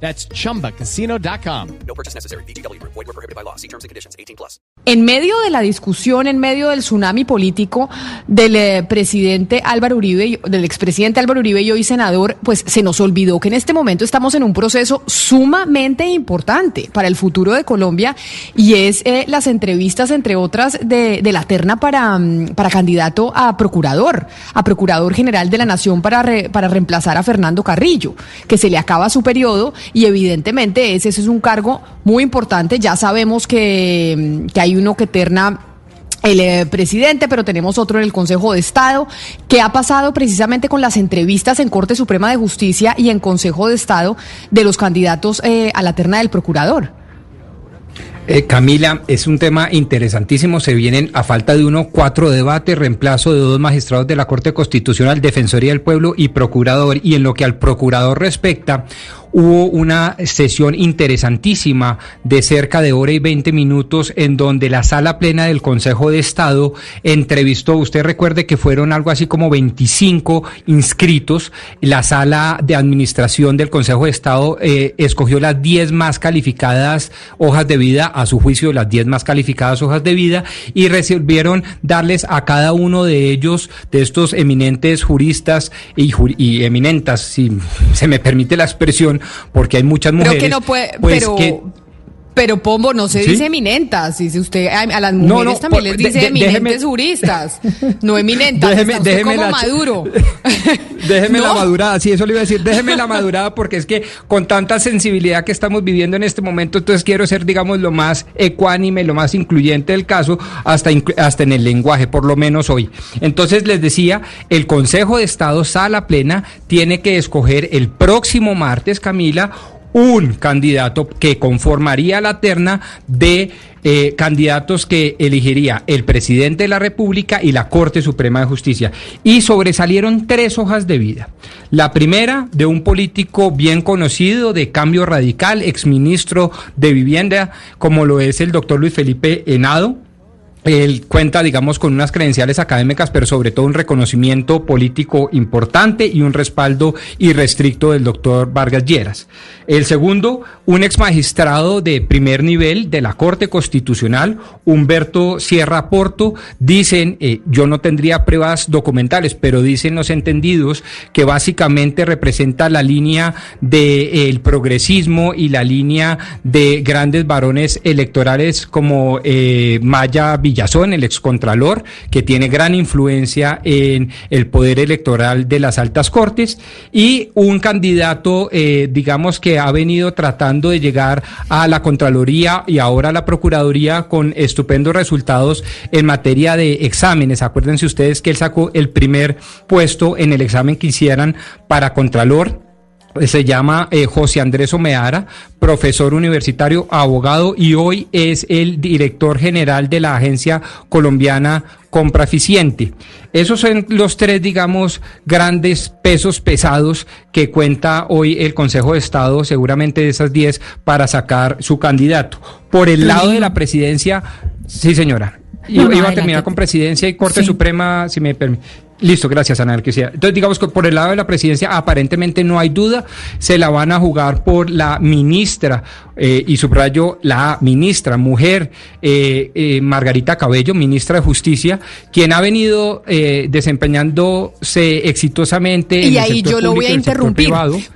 That's chumbacasino.com. No purchase necessary. BGW. Void were prohibited by law. See terms and conditions. 18 plus. En medio de la discusión, en medio del tsunami político del eh, presidente Álvaro Uribe, del expresidente Álvaro Uribe y hoy senador, pues se nos olvidó que en este momento estamos en un proceso sumamente importante para el futuro de Colombia y es eh, las entrevistas, entre otras, de, de la terna para, mm, para candidato a procurador, a procurador general de la Nación para, re- para reemplazar a Fernando Carrillo, que se le acaba su periodo y evidentemente ese, es un cargo muy importante. Ya sabemos que, mm, que hay uno que terna el eh, presidente, pero tenemos otro en el Consejo de Estado. ¿Qué ha pasado precisamente con las entrevistas en Corte Suprema de Justicia y en Consejo de Estado de los candidatos eh, a la terna del procurador? Eh, Camila, es un tema interesantísimo. Se vienen, a falta de uno, cuatro debates, reemplazo de dos magistrados de la Corte Constitucional, Defensoría del Pueblo y Procurador. Y en lo que al Procurador respecta, hubo una sesión interesantísima de cerca de hora y 20 minutos en donde la sala plena del Consejo de Estado entrevistó, usted recuerde que fueron algo así como 25 inscritos, la sala de administración del Consejo de Estado eh, escogió las 10 más calificadas hojas de vida, a su juicio las 10 más calificadas hojas de vida y resolvieron darles a cada uno de ellos, de estos eminentes juristas y, eminentas, si se me permite la expresión, porque hay muchas mujeres. Pero que no puede, pues, pero, que- pero Pombo, no se ¿Sí? dice eminentas, dice usted, a, a las mujeres no, también les dice de- eminentes déjeme- juristas, no eminentas, Déjeme- está usted déjeme como la- maduro. Déjeme la madurada, sí, eso le iba a decir, déjeme la madurada porque es que con tanta sensibilidad que estamos viviendo en este momento, entonces quiero ser, digamos, lo más ecuánime, lo más incluyente del caso, hasta, hasta en el lenguaje, por lo menos hoy. Entonces les decía, el Consejo de Estado, sala plena, tiene que escoger el próximo martes, Camila, un candidato que conformaría la terna de eh, candidatos que elegiría el presidente de la República y la Corte Suprema de Justicia. Y sobresalieron tres hojas de vida. La primera de un político bien conocido de cambio radical, exministro de Vivienda, como lo es el doctor Luis Felipe Henado. Él cuenta, digamos, con unas credenciales académicas, pero sobre todo un reconocimiento político importante y un respaldo irrestricto del doctor Vargas Lleras. El segundo, un ex magistrado de primer nivel de la Corte Constitucional, Humberto Sierra Porto, dicen, eh, yo no tendría pruebas documentales, pero dicen los entendidos que básicamente representa la línea del progresismo y la línea de grandes varones electorales como eh, Maya Villazón, el excontralor, que tiene gran influencia en el poder electoral de las altas cortes, y un candidato, eh, digamos, que ha venido tratando de llegar a la Contraloría y ahora a la Procuraduría con estupendos resultados en materia de exámenes. Acuérdense ustedes que él sacó el primer puesto en el examen que hicieran para Contralor se llama eh, José Andrés Omeara, profesor universitario, abogado y hoy es el director general de la agencia colombiana Compra Eficiente. Esos son los tres, digamos, grandes pesos pesados que cuenta hoy el Consejo de Estado, seguramente de esas 10, para sacar su candidato. Por el lado de la presidencia, sí señora. No, no, Iba a terminar con presidencia y Corte Sí. Suprema, si me permite. Listo, gracias Ana Alquicía. Entonces, digamos que por el lado de la presidencia aparentemente no hay duda, se la van a jugar por la ministra, eh, y subrayo la ministra, mujer, eh, eh, Margarita Cabello, ministra de Justicia, quien ha venido eh, desempeñándose exitosamente. en Y el ahí sector yo lo voy a el interrumpir,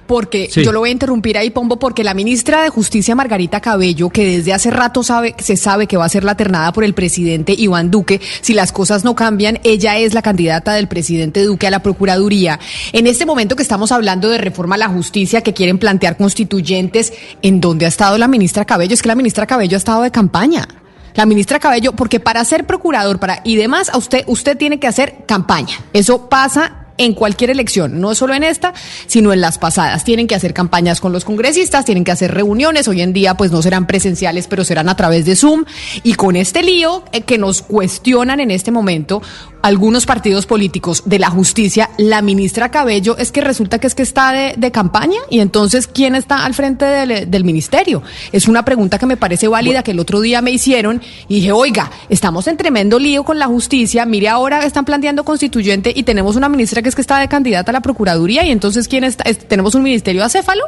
porque Sí. yo lo voy a interrumpir ahí, Pombo, porque la ministra de Justicia, Margarita Cabello, que desde hace rato sabe, se sabe que va a ser la ternada por el presidente Iván Duque, si las cosas no cambian, ella es la candidata del presidente Duque a la Procuraduría. En este momento que estamos hablando de reforma a la justicia, que quieren plantear constituyentes, ¿en dónde ha estado la ministra Cabello? Es que la ministra Cabello ha estado de campaña. La ministra Cabello, porque para ser procurador para y demás, a usted, usted tiene que hacer campaña. Eso pasa en cualquier elección, no solo en esta, sino en las pasadas. Tienen que hacer campañas con los congresistas, tienen que hacer reuniones, hoy en día pues no serán presenciales, pero serán a través de Zoom. Y con este lío eh, que nos cuestionan en este momento algunos partidos políticos de la justicia, la ministra Cabello es que resulta que es que está de, campaña y entonces ¿quién está al frente del, del, ministerio? Es una pregunta que me parece válida que el otro día me hicieron y dije, oiga, estamos en tremendo lío con la justicia, mire ahora están planteando constituyente y tenemos una ministra que es que está de candidata a la Procuraduría y entonces ¿quién está? ¿Tenemos un ministerio acéfalo?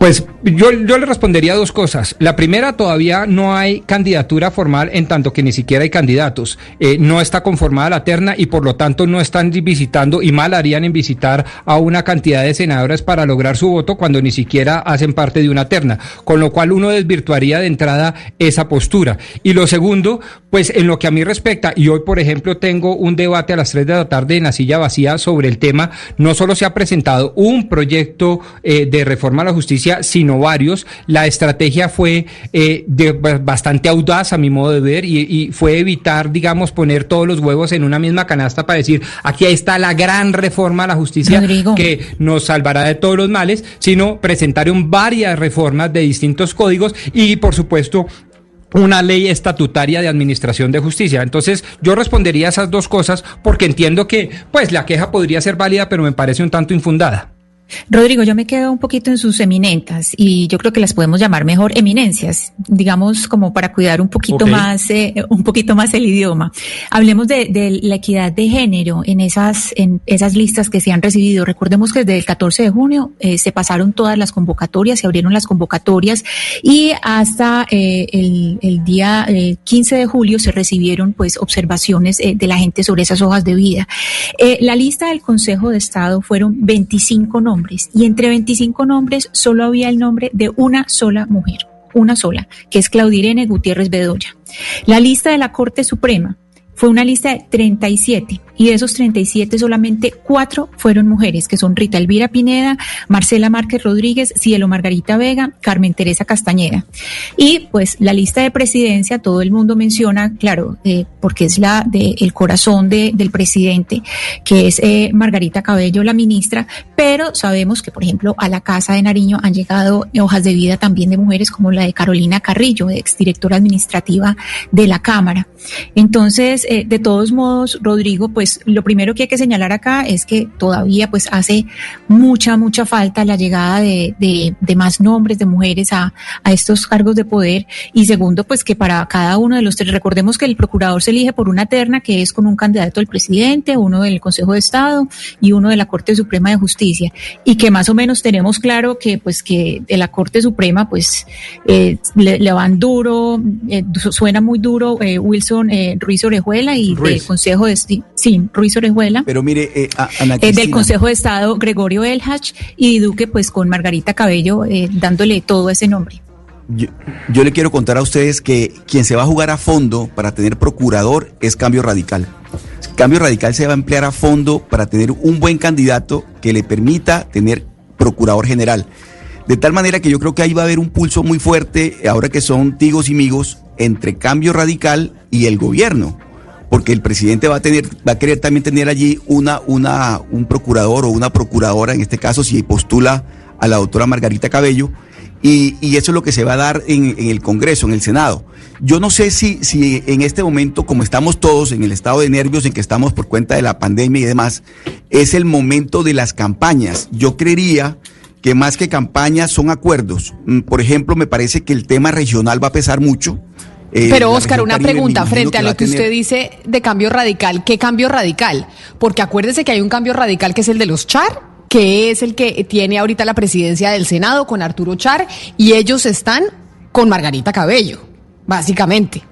Pues yo, yo le respondería dos cosas. La primera, todavía no hay candidatura formal en tanto que ni siquiera hay candidatos. Eh, no está conformada la terna y por lo tanto no están visitando y mal harían en visitar a una cantidad de senadoras para lograr su voto cuando ni siquiera hacen parte de una terna. Con lo cual uno desvirtuaría de entrada esa postura. Y lo segundo, pues en lo que a mí respecta, y hoy por ejemplo tengo un debate a las 3 de la tarde en la silla vacía sobre el tema, no solo se ha presentado un proyecto eh, de reforma a la justicia, sino varios. La estrategia fue eh, de, bastante audaz a mi modo de ver y, fue evitar, digamos, poner todos los huevos en una misma canasta para decir, aquí está la gran reforma a la justicia que nos salvará de todos los males, sino presentaron varias reformas de distintos códigos y, por supuesto, una ley estatutaria de administración de justicia. Entonces, yo respondería a esas dos cosas porque entiendo que, pues, la queja podría ser válida, pero me parece un tanto infundada. Rodrigo, yo me quedo un poquito en sus eminentas y yo creo que las podemos llamar mejor eminencias, digamos como para cuidar un poquito más, eh, un poquito más el idioma. Hablemos de, la equidad de género en esas, en esas listas que se han recibido. Recordemos que desde el 14 de junio eh, se pasaron todas las convocatorias, se abrieron las convocatorias y hasta eh, el, el, día 15 de julio se recibieron pues observaciones de la gente sobre esas hojas de vida. la lista del Consejo de Estado fueron 25 nombres y entre 25 nombres solo había el nombre de una sola mujer, una sola, que es Claudirene Gutiérrez Bedoya. La lista de la Corte Suprema fue una lista de 37 y de esos 37 solamente cuatro fueron mujeres, que son Rita Elvira Pineda, Marcela Márquez Rodríguez, Cielo Margarita Vega, Carmen Teresa Castañeda. Y pues la lista de presidencia, todo el mundo menciona, claro, eh, porque es la de el corazón de, del presidente, que es eh, Margarita Cabello, la ministra, pero sabemos que, por ejemplo, a la Casa de Nariño han llegado hojas de vida también de mujeres como la de Carolina Carrillo, exdirectora administrativa de la Cámara. Entonces, eh, de todos modos, Rodrigo, pues lo primero que hay que señalar acá es que todavía pues hace mucha, mucha falta la llegada de, de, más nombres de mujeres a, a, estos cargos de poder. Y segundo, pues que para cada uno de los tres, recordemos que el procurador se elige por una terna que es con un candidato del presidente, uno del Consejo de Estado y uno de la Corte Suprema de Justicia. Y que más o menos tenemos claro que pues que de la Corte Suprema pues eh, le, van duro, eh, suena muy duro eh, Wilson Ruiz Orejuela y del Consejo de sí, Ruiz Orejuela. Pero mire, eh, eh del Consejo de Estado Gregorio Elhach y Duque pues con Margarita Cabello eh, dándole todo ese nombre. Yo, le quiero contar a ustedes que quien se va a jugar a fondo para tener procurador es Cambio Radical. Cambio Radical se va a emplear a fondo para tener un buen candidato que le permita tener procurador general. De tal manera que yo creo que ahí va a haber un pulso muy fuerte, ahora que son tigos y migos, entre Cambio Radical y el gobierno porque el presidente va a tener, va a querer también tener allí una, una, un procurador o una procuradora, en este caso, si postula a la doctora Margarita Cabello, y, y eso es lo que se va a dar en, en, el Congreso, en el Senado. Yo no sé si, si en este momento, como estamos todos en el estado de nervios en que estamos por cuenta de la pandemia y demás, es el momento de las campañas. Yo creería que más que campañas son acuerdos. Mm, por ejemplo, me parece que el tema regional va a pesar mucho. Eh, Pero Oscar, una pregunta frente a lo que usted dice de cambio radical. ¿Qué cambio radical? Porque acuérdese que hay un cambio radical que es el de los Char, que es el que tiene ahorita la presidencia del Senado con Arturo Char, y ellos están con Margarita Cabello, básicamente.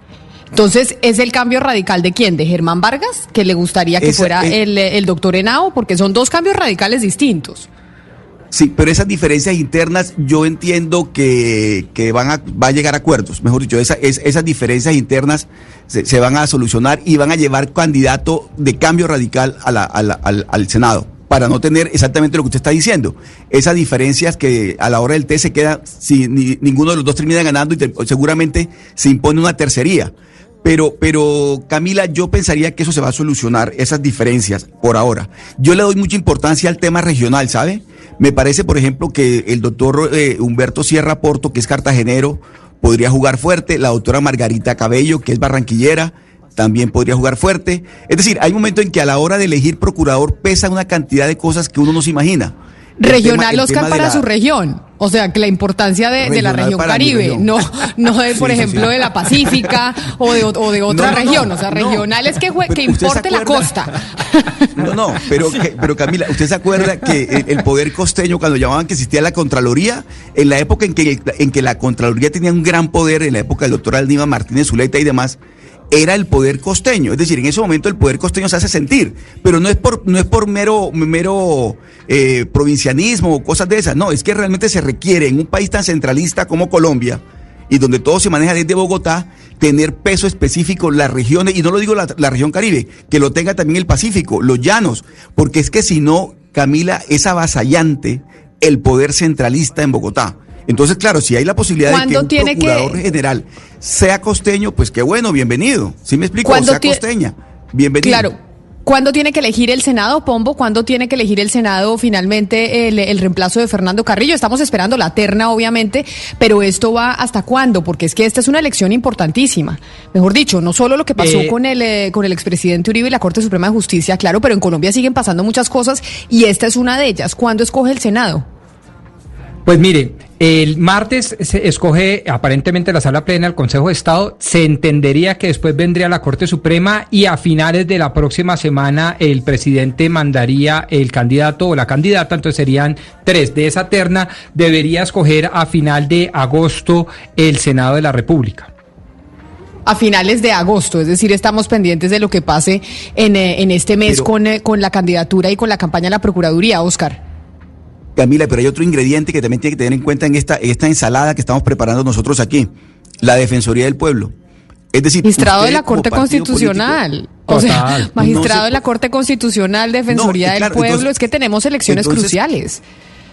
Entonces, ¿es el cambio radical de quién? ¿De Germán Vargas? Que le gustaría que fuera eh, el, el doctor Henao, porque son dos cambios radicales distintos. Sí, pero esas diferencias internas yo entiendo que, van a, va a llegar a acuerdos, mejor dicho, esas diferencias internas se, van a solucionar y van a llevar candidato de cambio radical al, Senado, para no tener exactamente lo que usted está diciendo. Esas diferencias que a la hora del té se queda, si ninguno de los dos termina ganando y seguramente se impone una tercería Pero, pero Camila, yo pensaría que eso se va a solucionar, esas diferencias, por ahora. Yo le doy mucha importancia al tema regional, ¿sabe? Me parece, por ejemplo, que el doctor eh, Humberto Sierra Porto, que es cartagenero, podría jugar fuerte. La doctora Margarita Cabello, que es barranquillera, también podría jugar fuerte. Es decir, hay momentos en que a la hora de elegir procurador pesa una cantidad de cosas que uno no se imagina. Regional, tema, Oscar, para la... su región. O sea, que la importancia de, de la región Caribe, no no de, por sí, ejemplo, sí, de la Pacífica o de, o de otra no, no, región. o sea, regional es que, que importe la costa. No, no, pero, que, pero Camila, ¿usted se acuerda que el, el, poder costeño, cuando llamaban que existía la Contraloría, en la época en que, en que la Contraloría tenía un gran poder, en la época del doctor Aldívar Martínez Zuleta y demás, era el poder costeño. Es decir, en ese momento el poder costeño se hace sentir, pero no es por, no es por mero, mero eh, provincianismo o cosas de esas. No, es que realmente se requiere en un país tan centralista como Colombia y donde todo se maneja desde Bogotá, tener peso específico las regiones, y no lo digo la, la región Caribe, que lo tenga también el Pacífico, los llanos, porque es que si no, Camila, es avasallante el poder centralista en Bogotá. Entonces, claro, si hay la posibilidad de que un procurador que... general sea costeño, pues qué bueno, bienvenido. ¿Sí me explico? O sea costeña, bienvenido. Claro. ¿Cuándo tiene que elegir el Senado, Pombo? ¿Cuándo tiene que elegir el Senado finalmente el, el, reemplazo de Fernando Carrillo? Estamos esperando la terna, obviamente, pero esto va hasta cuándo? Porque es que esta es una elección importantísima. Mejor dicho, no solo lo que pasó eh, con el eh, con el expresidente Uribe y la Corte Suprema de Justicia, claro, pero en Colombia siguen pasando muchas cosas y esta es una de ellas. ¿Cuándo escoge el Senado? Pues mire, el martes se escoge aparentemente la sala plena del Consejo de Estado. Se entendería que después vendría la Corte Suprema y a finales de la próxima semana el presidente mandaría el candidato o la candidata, entonces serían tres de esa terna. Debería escoger a final de agosto el Senado de la República a finales de agosto, es decir, estamos pendientes de lo que pase en, en este mes Pero, con, con la candidatura y con la campaña de la Procuraduría, Oscar. Camila, pero hay otro ingrediente que también tiene que tener en cuenta en esta, esta ensalada que estamos preparando nosotros aquí, la Defensoría del Pueblo. Es decir, magistrado de la Corte Constitucional. Político, o sea, magistrado no se, de la Corte Constitucional, Defensoría no, claro, del Pueblo, entonces, es que tenemos elecciones entonces, cruciales.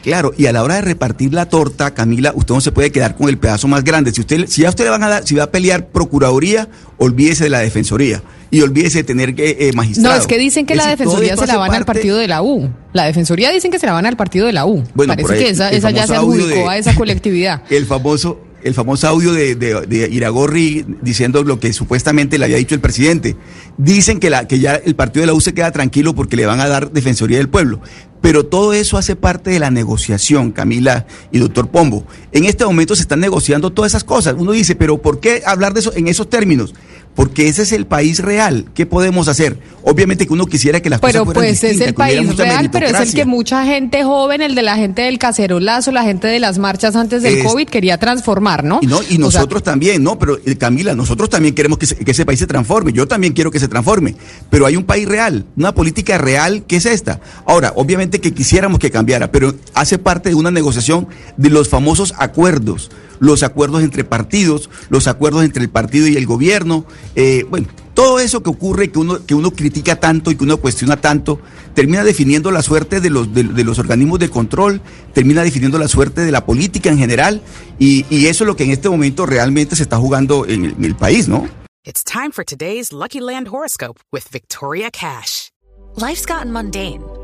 Claro, y a la hora de repartir la torta, Camila, usted no se puede quedar con el pedazo más grande. Si usted, si a usted le van a dar, si va a pelear procuraduría, olvídese de la defensoría y olvídese de tener eh, eh, magistrados. No, es que dicen que es la defensoría se la van parte... al partido de la U. La defensoría dicen que se la van al partido de la U. Bueno, Parece ahí, que esa, esa ya se adjudicó de, a esa colectividad. El famoso el famoso audio de, de, de, Iragorri diciendo lo que supuestamente le había dicho el presidente. Dicen que, la, que ya el partido de la U se queda tranquilo porque le van a dar Defensoría del Pueblo. Pero todo eso hace parte de la negociación, Camila y doctor Pombo. En este momento se están negociando todas esas cosas. Uno dice, pero ¿por qué hablar de eso en esos términos? Porque ese es el país real. ¿Qué podemos hacer? Obviamente que uno quisiera que las pero cosas fueran pues distintas, es el país real, pero es el que mucha gente joven, el de la gente del cacerolazo, la gente de las marchas antes del es, COVID quería transformar, ¿no? Y, no, y nosotros o sea, también, ¿no? Pero eh, Camila, nosotros también queremos que, se, que, ese país se transforme. Yo también quiero que se transforme. Pero hay un país real, una política real que es esta. Ahora, obviamente que quisiéramos que cambiara, pero hace parte de una negociación de los famosos acuerdos los acuerdos entre partidos, los acuerdos entre el partido y el gobierno, eh, bueno, todo eso que ocurre, que uno, que uno critica tanto y que uno cuestiona tanto, termina definiendo la suerte de los, de, de los organismos de control, termina definiendo la suerte de la política en general, y, y, eso es lo que en este momento realmente se está jugando en el, en el país, ¿no? It's time for today's Lucky Land Horoscope with Victoria Cash. Life's gotten mundane,